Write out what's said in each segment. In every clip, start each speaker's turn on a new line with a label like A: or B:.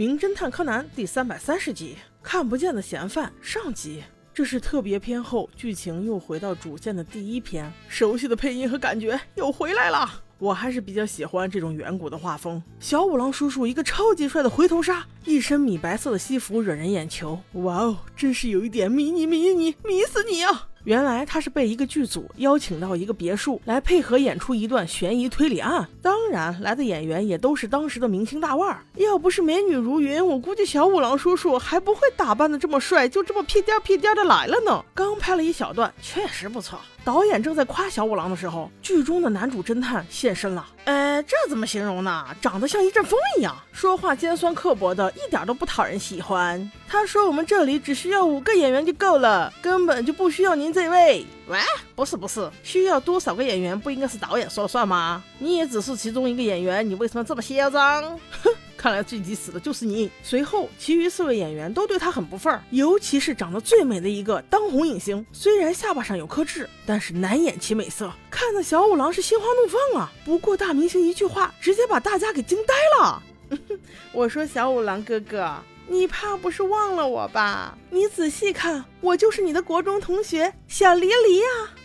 A: 名侦探柯南》第三百三十集，看不见的嫌犯上集。这是特别篇后，剧情又回到主线的第一篇，熟悉的配音和感觉又回来了。我还是比较喜欢这种远古的画风。小五郎叔叔一个超级帅的回头杀，一身米白色的西服惹人眼球。哇哦，真是有一点迷你迷你迷死你啊！原来他是被一个剧组邀请到一个别墅来配合演出一段悬疑推理案，当然来的演员也都是当时的明星大腕儿。要不是美女如云，我估计小五郎叔叔还不会打扮的这么帅，就这么屁颠屁颠的来了呢。刚拍了一小段，确实不错。导演正在夸小五郎的时候，剧中的男主侦探现身了。哎，这怎么形容呢？长得像一阵风一样，说话尖酸刻薄的，一点都不讨人喜欢。他说我们这里只需要五个演员就够了，根本就不需要您这位。喂，不是不是，需要多少个演员不应该是导演说了算吗？你也只是其中一个演员，你为什么这么嚣张？哼。看来这集死的就是你。随后，其余四位演员都对他很不忿儿，尤其是长得最美的一个当红影星，虽然下巴上有颗痣，但是难掩其美色，看得小五郎是心花怒放啊。不过大明星一句话，直接把大家给惊呆了。我说小五郎哥哥，你怕不是忘了我吧？你仔细看，我就是你的国中同学小黎黎啊。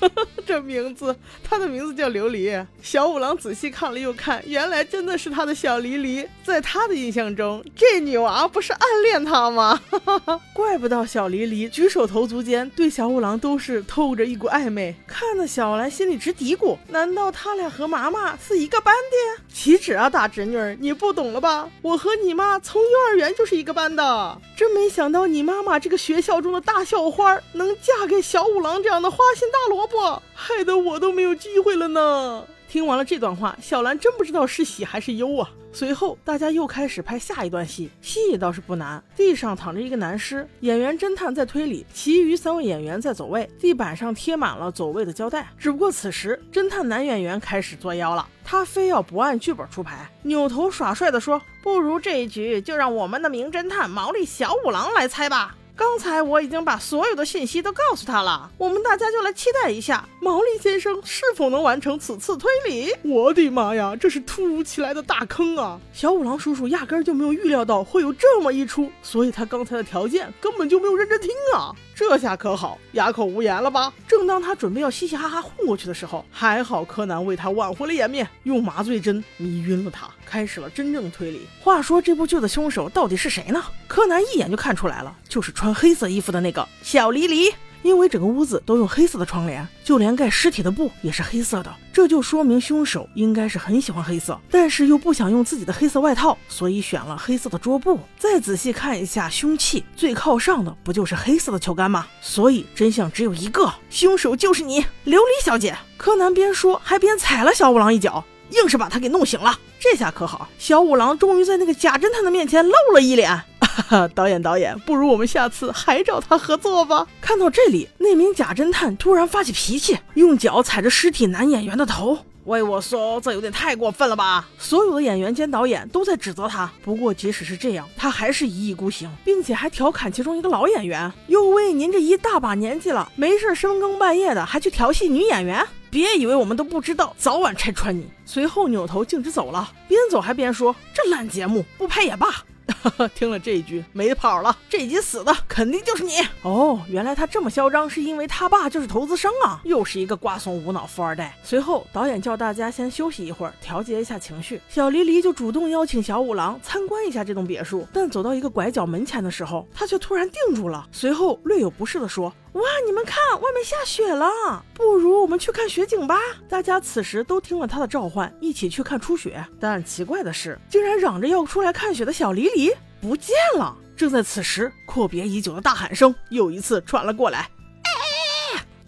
A: 这名字，他的名字叫琉璃。小五郎仔细看了又看，原来真的是他的小黎黎。在他的印象中，这女娃不是暗恋他吗？怪不得小黎黎举手投足间对小五郎都是透着一股暧昧，看得小兰心里直嘀咕：难道他俩和妈妈是一个班的？岂止啊，大侄女儿，你不懂了吧？我和你妈从幼儿园就是一个班的。真没想到你妈妈这个学校中的大校花，能嫁给小五郎这样的花心大萝卜。害得我都没有机会了呢。听完了这段话，小兰真不知道是喜还是忧啊。随后，大家又开始拍下一段戏，戏倒是不难。地上躺着一个男尸，演员侦探在推理，其余三位演员在走位。地板上贴满了走位的胶带。只不过此时，侦探男演员开始作妖了，他非要不按剧本出牌，扭头耍帅的说：“不如这一局就让我们的名侦探毛利小五郎来猜吧。”刚才我已经把所有的信息都告诉他了，我们大家就来期待一下。毛利先生是否能完成此次推理。我的妈呀，这是突如其来的大坑啊！小五郎叔叔压根儿就没有预料到会有这么一出，所以他刚才的条件根本就没有认真听啊。这下可好，哑口无言了吧？正当他准备要嘻嘻哈哈混过去的时候，还好柯南为他挽回了颜面，用麻醉针迷晕了他，开始了真正的推理。话说这部剧的凶手到底是谁呢？柯南一眼就看出来了，就是穿黑色衣服的那个小黎黎。因为整个屋子都用黑色的窗帘，就连盖尸体的布也是黑色的，这就说明凶手应该是很喜欢黑色，但是又不想用自己的黑色外套，所以选了黑色的桌布。再仔细看一下凶器，最靠上的不就是黑色的球杆吗？所以真相只有一个，凶手就是你，琉璃小姐。柯南边说还边踩了小五郎一脚，硬是把他给弄醒了。这下可好，小五郎终于在那个假侦探的面前露了一脸。导演，导演，不如我们下次还找他合作吧。看到这里，那名假侦探突然发起脾气，用脚踩着尸体男演员的头。喂，我说这有点太过分了吧？所有的演员兼导演都在指责他。不过即使是这样，他还是一意孤行，并且还调侃其中一个老演员：“哟喂，您这一大把年纪了，没事深更半夜的还去调戏女演员？别以为我们都不知道，早晚拆穿你。”随后扭头径直走了，边走还边说：“这烂节目不拍也罢。” 听了这一句，没跑了。这集死的肯定就是你哦！原来他这么嚣张，是因为他爸就是投资商啊！又是一个瓜怂无脑富二代。随后，导演叫大家先休息一会儿，调节一下情绪。小黎黎就主动邀请小五郎参观一下这栋别墅。但走到一个拐角门前的时候，他却突然定住了，随后略有不适的说。哇！你们看，外面下雪了，不如我们去看雪景吧。大家此时都听了他的召唤，一起去看初雪。但奇怪的是，竟然嚷着要出来看雪的小黎黎不见了。正在此时，阔别已久的大喊声又一次传了过来。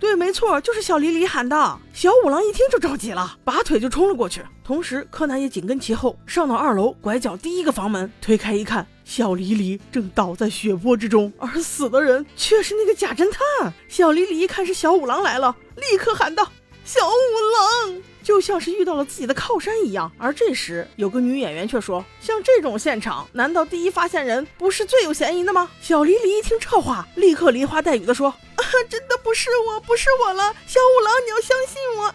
A: 对，没错，就是小黎黎喊的。小五郎一听就着急了，拔腿就冲了过去。同时，柯南也紧跟其后，上到二楼拐角第一个房门，推开一看，小黎黎正倒在血泊之中，而死的人却是那个假侦探。小黎黎一看是小五郎来了，立刻喊道：“小五郎！”就像是遇到了自己的靠山一样。而这时，有个女演员却说：“像这种现场，难道第一发现人不是最有嫌疑的吗？”小黎黎一听这话，立刻梨花带雨的说。真的不是我，不是我了，小五郎，你要相信我，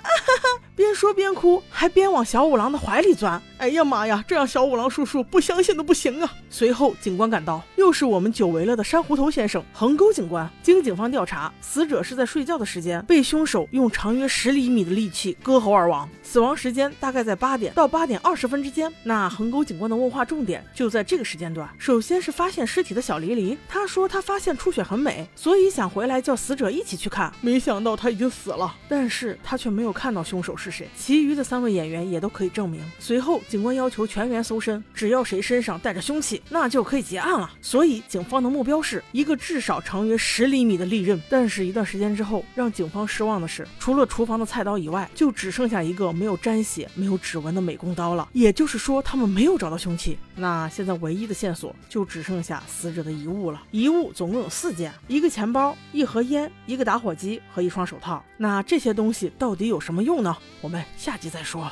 A: 边说边哭，还边往小五郎的怀里钻。哎呀妈呀，这让小五郎叔叔不相信都不行啊！随后警官赶到，又是我们久违了的珊瑚头先生横沟警官。经警方调查，死者是在睡觉的时间被凶手用长约十厘米的利器割喉而亡，死亡时间大概在八点到八点二十分之间。那横沟警官的问话重点就在这个时间段。首先是发现尸体的小黎黎，他说他发现出血很美，所以想回来叫死者一起去看，没想到他已经死了，但是他却没有看到凶手是谁。其余的三位演员也都可以证明。随后。警官要求全员搜身，只要谁身上带着凶器，那就可以结案了。所以警方的目标是一个至少长约十厘米的利刃。但是，一段时间之后，让警方失望的是，除了厨房的菜刀以外，就只剩下一个没有沾血、没有指纹的美工刀了。也就是说，他们没有找到凶器。那现在唯一的线索就只剩下死者的遗物了。遗物总共有四件：一个钱包、一盒烟、一个打火机和一双手套。那这些东西到底有什么用呢？我们下集再说。